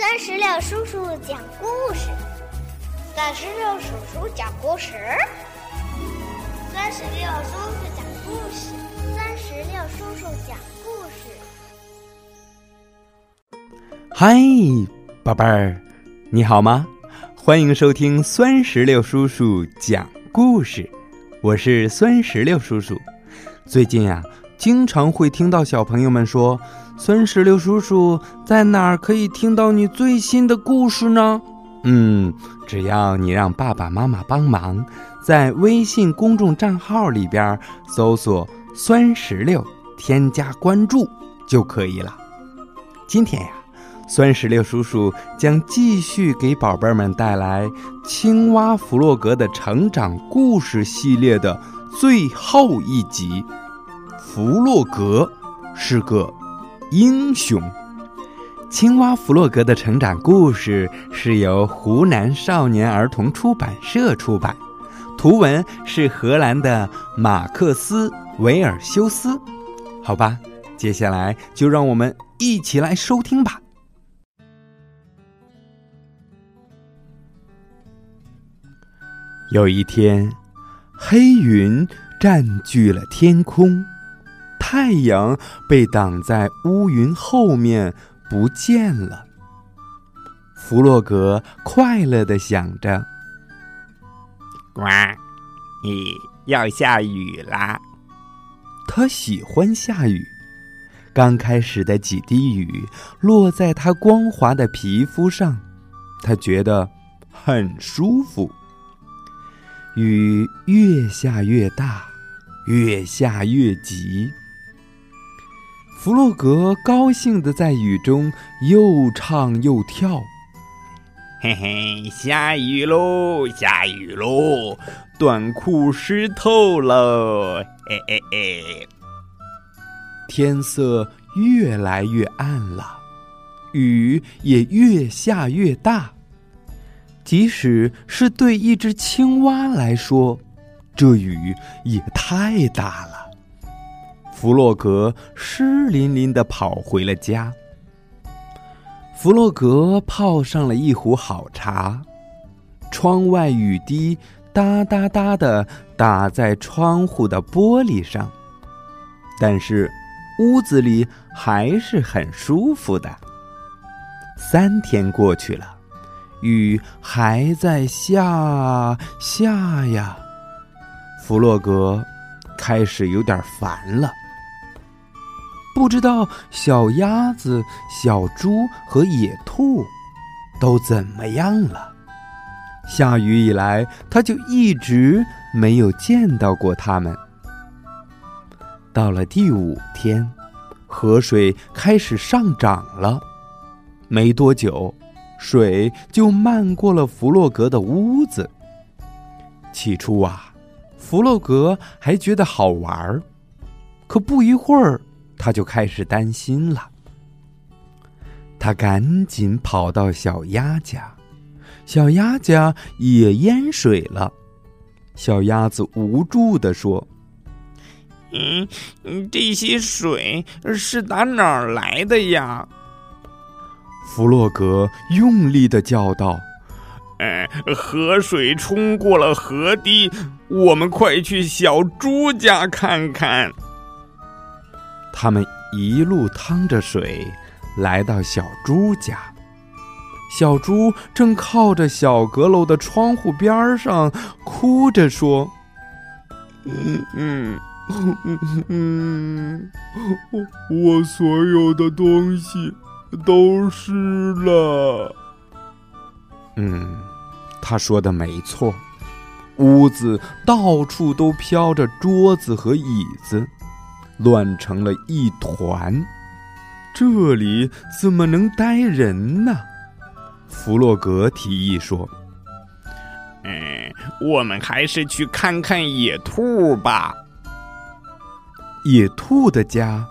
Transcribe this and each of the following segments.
三十六叔叔讲故事，三十六叔叔讲故事，三十六叔叔讲故事，三十六叔叔讲故事。嗨，宝贝儿，你好吗？欢迎收听酸石榴叔叔讲故事，我是酸石榴叔叔。最近呀、经常会听到小朋友们说：“酸石榴叔叔在哪儿可以听到你最新的故事呢？”嗯，只要你让爸爸妈妈帮忙，在微信公众账号里边搜索“酸石榴”，添加关注就可以了。今天呀。酸石榴叔叔将继续给宝贝们带来《青蛙弗洛格的成长故事》系列的最后一集。弗洛格是个英雄。青蛙弗洛格的成长故事是由湖南少年儿童出版社出版，图文是荷兰的马克思·维尔修斯。好吧，接下来就让我们一起来收听吧。有一天，黑云占据了天空，太阳被挡在乌云后面不见了。弗洛格快乐的想着：“呱，你，要下雨啦！”他喜欢下雨，刚开始的几滴雨落在他光滑的皮肤上，他觉得很舒服。雨越下越大，越下越急。弗洛格高兴地在雨中又唱又跳。嘿嘿，下雨喽，下雨喽，短裤湿透喽！哎哎哎！天色越来越暗了，雨也越下越大。即使是对一只青蛙来说，这雨也太大了。弗洛格湿淋淋的跑回了家。弗洛格泡上了一壶好茶，窗外雨滴哒哒哒的打在窗户的玻璃上，但是屋子里还是很舒服的。三天过去了。雨还在下下呀，弗洛格开始有点烦了。不知道小鸭子、小猪和野兔都怎么样了？下雨以来，他就一直没有见到过它们。到了第五天，河水开始上涨了，没多久。水就漫过了弗洛格的屋子。起初啊，弗洛格还觉得好玩儿，可不一会儿，他就开始担心了。他赶紧跑到小鸭家，小鸭家也淹水了。小鸭子无助地说：“嗯，这些水是打哪儿来的呀？”弗洛格用力地叫道：“哎，河水冲过了河堤，我们快去小猪家看看。”他们一路趟着水来到小猪家，小猪正靠着小阁楼的窗户边上，哭着说：“嗯嗯嗯嗯，我我所有的东西。”都湿了。嗯，他说的没错，屋子到处都飘着桌子和椅子，乱成了一团。这里怎么能待人呢？弗洛格提议说：“嗯，我们还是去看看野兔吧。”野兔的家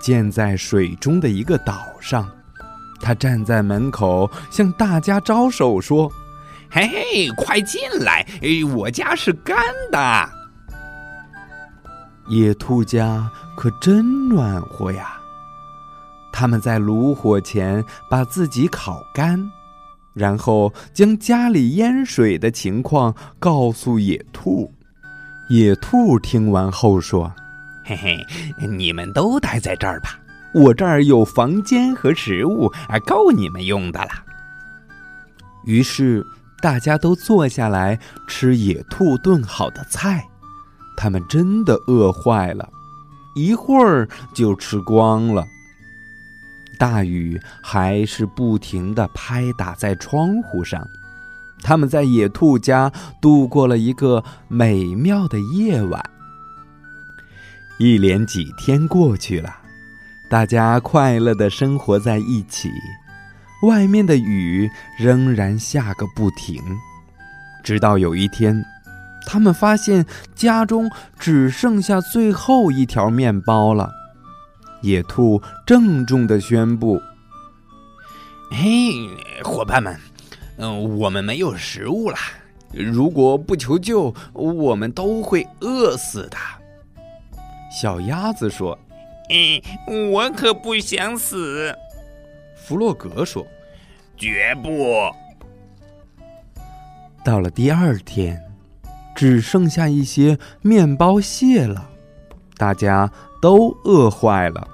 建在水中的一个岛上。他站在门口，向大家招手说：“嘿嘿，快进来！我家是干的。”野兔家可真暖和呀！他们在炉火前把自己烤干，然后将家里淹水的情况告诉野兔。野兔听完后说：“嘿嘿，你们都待在这儿吧，我这儿有房间和食物，啊，够你们用的了。”于是大家都坐下来吃野兔炖好的菜，他们真的饿坏了，一会儿就吃光了。大雨还是不停地拍打在窗户上，他们在野兔家度过了一个美妙的夜晚。一连几天过去了，大家快乐地生活在一起，外面的雨仍然下个不停。直到有一天，他们发现家中只剩下最后一条面包了。野兔郑重的宣布：“嘿，伙伴们，嗯，我们没有食物了。如果不求救，我们都会饿死的。”小鸭子说：“嗯，我可不想死。”弗洛格说：“绝不。”到了第二天，只剩下一些面包屑了，大家。都饿坏了，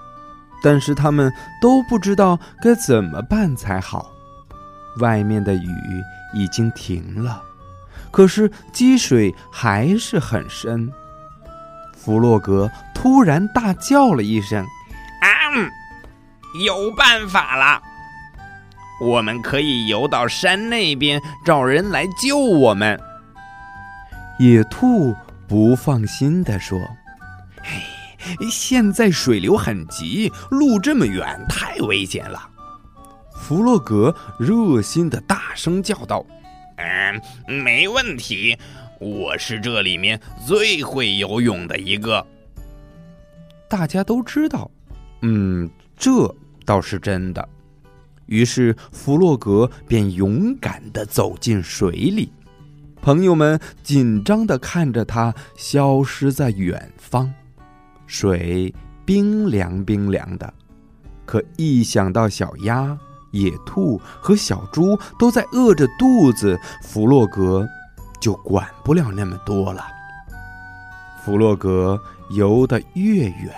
但是他们都不知道该怎么办才好。外面的雨已经停了，可是积水还是很深。弗洛格突然大叫了一声：“啊，有办法了！我们可以游到山那边找人来救我们。”野兔不放心地说：“哎。”现在水流很急，路这么远，太危险了。弗洛格热心的大声叫道：“嗯，没问题，我是这里面最会游泳的一个。”大家都知道，嗯，这倒是真的。于是弗洛格便勇敢的走进水里，朋友们紧张的看着他消失在远方。水冰凉冰凉的，可一想到小鸭、野兔和小猪都在饿着肚子，弗洛格就管不了那么多了。弗洛格游得越远，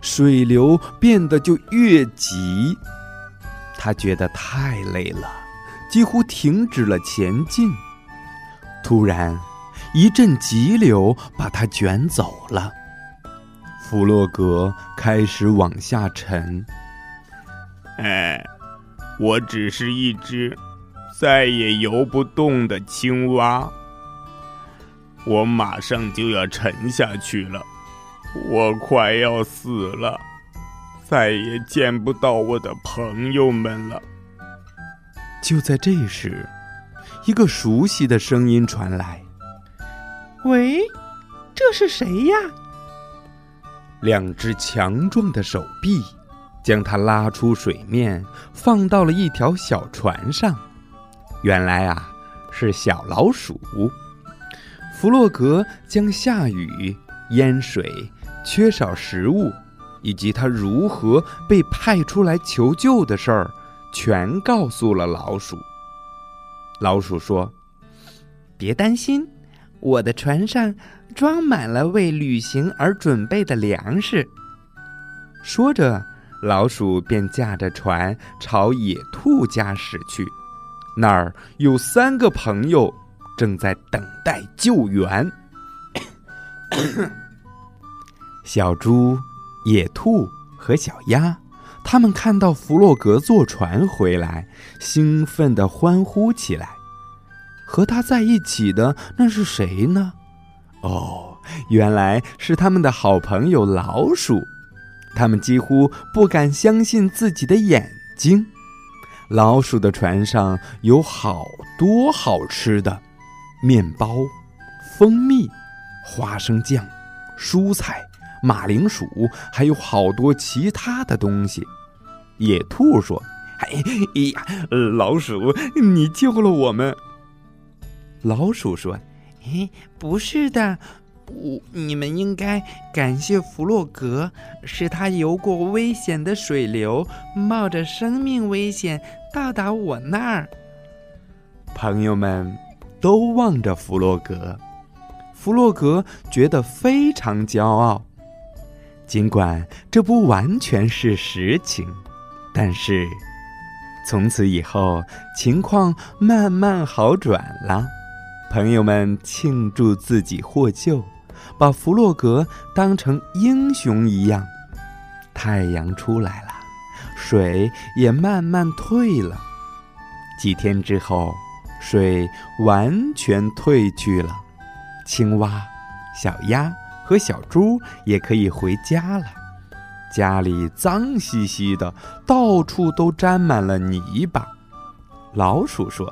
水流变得就越急，他觉得太累了，几乎停止了前进。突然，一阵急流把它卷走了。弗洛格开始往下沉。哎，我只是一只再也游不动的青蛙，我马上就要沉下去了，我快要死了，再也见不到我的朋友们了。就在这时，一个熟悉的声音传来：“喂，这是谁呀？”两只强壮的手臂将他拉出水面，放到了一条小船上。原来啊，是小老鼠。弗洛格将下雨、淹水、缺少食物，以及他如何被派出来求救的事儿，全告诉了老鼠。老鼠说：“别担心。”我的船上装满了为旅行而准备的粮食。说着，老鼠便驾着船朝野兔家驶去。那儿有三个朋友正在等待救援。小猪、野兔和小鸭，他们看到弗洛格坐船回来，兴奋地欢呼起来。和他在一起的那是谁呢？哦，原来是他们的好朋友老鼠。他们几乎不敢相信自己的眼睛。老鼠的船上有好多好吃的：面包、蜂蜜、花生酱、蔬菜、马铃薯，还有好多其他的东西。野兔说：“哎呀，老鼠，你救了我们。”老鼠说：“嘿，不是的，我你们应该感谢弗洛格，是他游过危险的水流，冒着生命危险到达我那儿。朋友们都望着弗洛格，弗洛格觉得非常骄傲。尽管这不完全是实情，但是从此以后情况慢慢好转了。朋友们庆祝自己获救，把弗洛格当成英雄一样。太阳出来了，水也慢慢退了。几天之后，水完全退去了，青蛙、小鸭。和小猪也可以回家了。家里脏兮兮的，到处都沾满了泥巴。老鼠说：“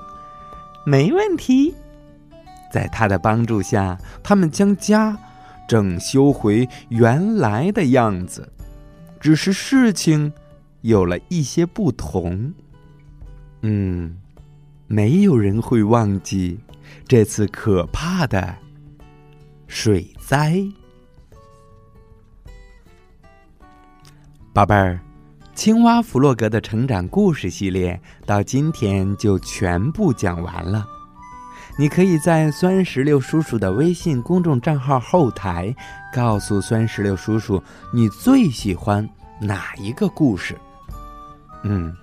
没问题。”在他的帮助下，他们将家整修回原来的样子。只是事情有了一些不同。嗯，没有人会忘记这次可怕的水灾。宝贝儿，青蛙弗洛格的成长故事系列到今天就全部讲完了。你可以在酸石榴叔叔的微信公众账号后台告诉酸石榴叔叔你最喜欢哪一个故事。嗯，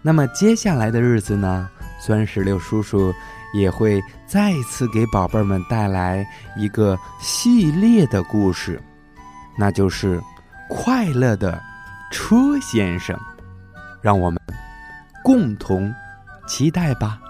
那么接下来的日子呢，酸石榴叔叔也会再次给宝贝们带来一个系列的故事，那就是快乐的。车先生，让我们共同期待吧。